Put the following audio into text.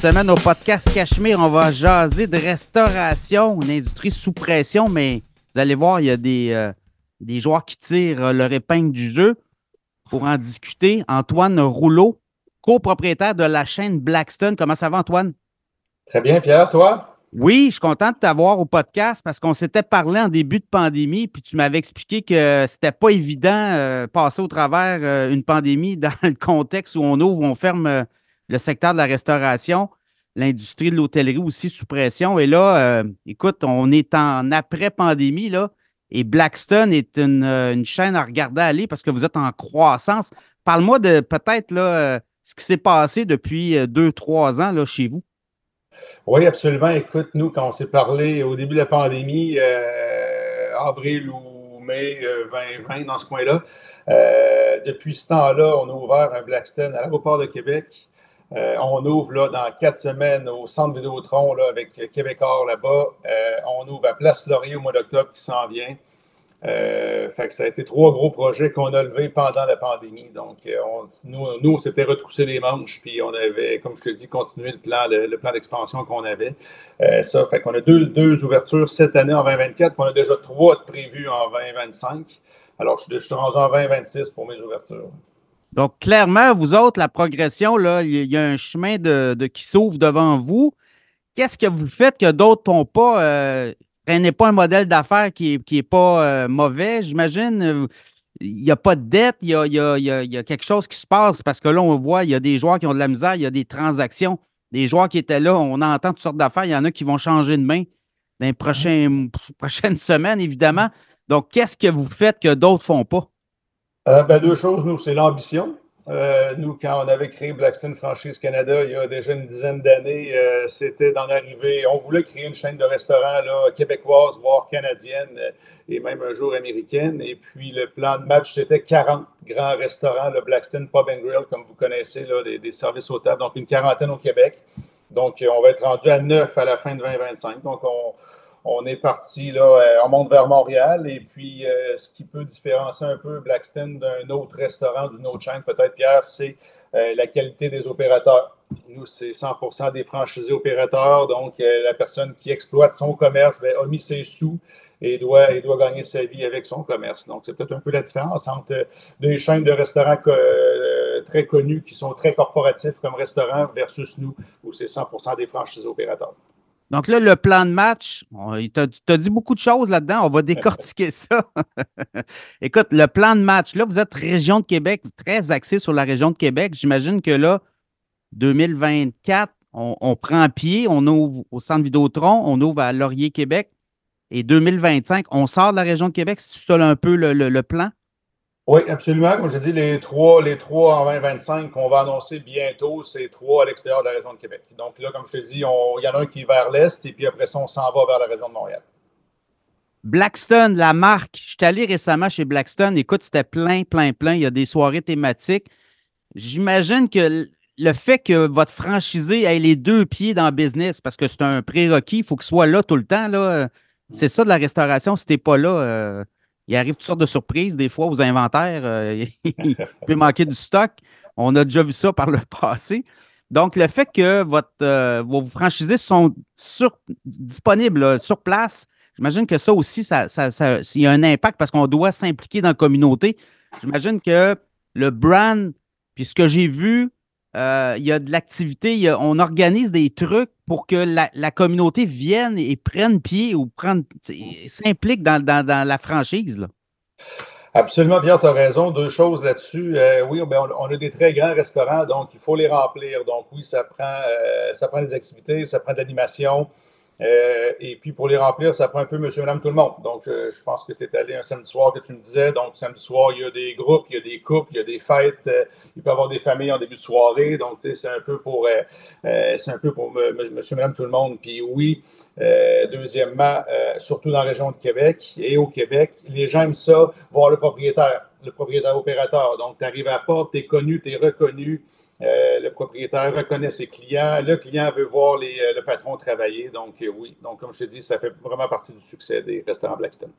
semaine au podcast Cachemire, on va jaser de restauration, une industrie sous pression, mais vous allez voir, il y a des, euh, des joueurs qui tirent euh, leur épingle du jeu. Pour en discuter, Antoine Rouleau, copropriétaire de la chaîne Blackstone. Comment ça va, Antoine? Très bien, Pierre, toi? Oui, je suis content de t'avoir au podcast parce qu'on s'était parlé en début de pandémie, puis tu m'avais expliqué que c'était pas évident euh, passer au travers euh, une pandémie dans le contexte où on ouvre, où on ferme le secteur de la restauration, l'industrie de l'hôtellerie aussi sous pression. Et là, écoute, on est en après-pandémie, là, et Blackstone est une, une, chaîne à regarder aller parce que vous êtes en croissance. Parle-moi de peut-être là, ce qui s'est passé depuis deux, trois ans là, chez vous. Oui, absolument. Écoute, nous, quand on s'est parlé au début de la pandémie, euh, avril ou mai 2020, euh, dans ce coin-là, euh, depuis ce temps-là, on a ouvert un Blackstone à l'aéroport de Québec. On ouvre dans quatre semaines au centre Vidéotron là, avec Québécois là-bas. on ouvre à Place Laurier au mois d'octobre qui s'en vient. Euh, ça a été trois gros projets qu'on a levés pendant la pandémie. Donc, euh, on, nous, nous, on s'était retroussé les manches, puis on avait, comme je te dis, continué le plan, d'expansion qu'on avait. Euh, ça fait qu'on a deux, deux, ouvertures cette année en 2024, puis on a déjà trois prévues en 2025. Alors, je, je suis rendu en 2026 pour mes ouvertures. Donc, clairement, vous autres, la progression, là, il y a un chemin de, de qui s'ouvre devant vous. Qu'est-ce que vous faites que d'autres n'ont pas? n'est pas un modèle d'affaires qui n'est est pas euh, mauvais, j'imagine. Il n'y a pas de dette, il y a, quelque chose qui se passe parce que là, on voit, il y a des joueurs qui ont de la misère, il y a des transactions. Des joueurs qui étaient là, on entend toutes sortes d'affaires. Il y en a qui vont changer de main dans les prochaines semaines, évidemment. Donc, qu'est-ce que vous faites que d'autres ne font pas? Euh, ben, deux choses, nous, c'est l'ambition. Euh, nous, quand on avait créé Blackstone Franchise Canada il y a déjà une dizaine d'années, euh, c'était d'en arriver. On voulait créer une chaîne de restaurants là, québécoise, voire canadienne et même un jour américaine. Et puis le plan de match, c'était 40 grands restaurants, le Blackstone Pub and Grill, comme vous connaissez, là, des, des, services aux tables, donc une quarantaine au Québec. Donc, on va être rendu à neuf à la fin de 2025. Donc, on, on est parti, là, euh, on monte vers Montréal. Et puis, euh, ce qui peut différencier un peu Blackstone d'un autre restaurant, d'une autre chaîne, peut-être, Pierre, c'est euh, la qualité des opérateurs. Nous, c'est 100% des franchisés opérateurs. Donc, la personne qui exploite son commerce ben, a mis ses sous et doit, et doit gagner sa vie avec son commerce. Donc, c'est peut-être un peu la différence entre des chaînes de restaurants très connues qui sont très corporatifs comme restaurants versus nous, où c'est 100% des franchisés opérateurs. Donc là, le plan de match, tu as, dit beaucoup de choses là-dedans. On va décortiquer ça. Écoute, le plan de match, là, vous êtes région de Québec, très axé sur la région de Québec. J'imagine que là, 2024, on, prend pied, on ouvre au centre Vidéotron, on ouvre à Laurier, Québec. Et 2025, on sort de la région de Québec. C'est ça un peu le plan? Oui, absolument. Comme je dis, les trois, les trois en 2025 qu'on va annoncer bientôt, c'est trois à l'extérieur de la région de Québec. Donc là, comme je te dis, il y en a un qui est vers l'est et puis après ça, on s'en va vers la région de Montréal. Blackstone, la marque. Je suis allé récemment chez Blackstone. Écoute, c'était plein, plein, plein. Il y a des soirées thématiques. J'imagine que le fait que votre franchisé ait les deux pieds dans le business, parce que c'est un prérequis, il faut qu'il soit là tout le temps. Là. C'est ça de la restauration. Si tu n'es pas là, euh, il arrive toutes sortes de surprises des fois aux inventaires. Euh, il peut manquer du stock. On a déjà vu ça par le passé. Donc, le fait que euh, vos franchisés sont disponibles sur place, j'imagine que ça aussi, ça, il y a un impact parce qu'on doit s'impliquer dans la communauté. J'imagine que le brand, puis ce que j'ai vu, euh, il y a de l'activité, on organise des trucs pour que la, communauté vienne et prenne pied ou s'implique dans, la franchise. Absolument, bien, tu as raison. Deux choses là-dessus. Euh, oui, ben, on, a des très grands restaurants, donc il faut les remplir. Donc oui, ça prend, euh, ça prend des activités, ça prend de l'animation. Euh, et puis pour les remplir, ça prend un peu monsieur, madame, tout le monde. Donc je, pense que tu es allé un samedi soir que tu me disais. Donc samedi soir, il y a des groupes, il y a des couples, il y a des fêtes. Euh, il peut y avoir des familles en début de soirée. Donc c'est un peu pour, euh, c'est un peu pour monsieur, madame, tout le monde. Puis oui, deuxièmement, surtout dans la région de Québec et au Québec, les gens aiment ça, voir le propriétaire, le propriétaire opérateur. Donc tu arrives à la porte, tu es connu, tu es reconnu. Euh, le propriétaire reconnaît ses clients. Le client veut voir euh, le patron travailler. Donc, euh, oui. Donc, comme je te dis, ça fait vraiment partie du succès des restaurants Blackstone.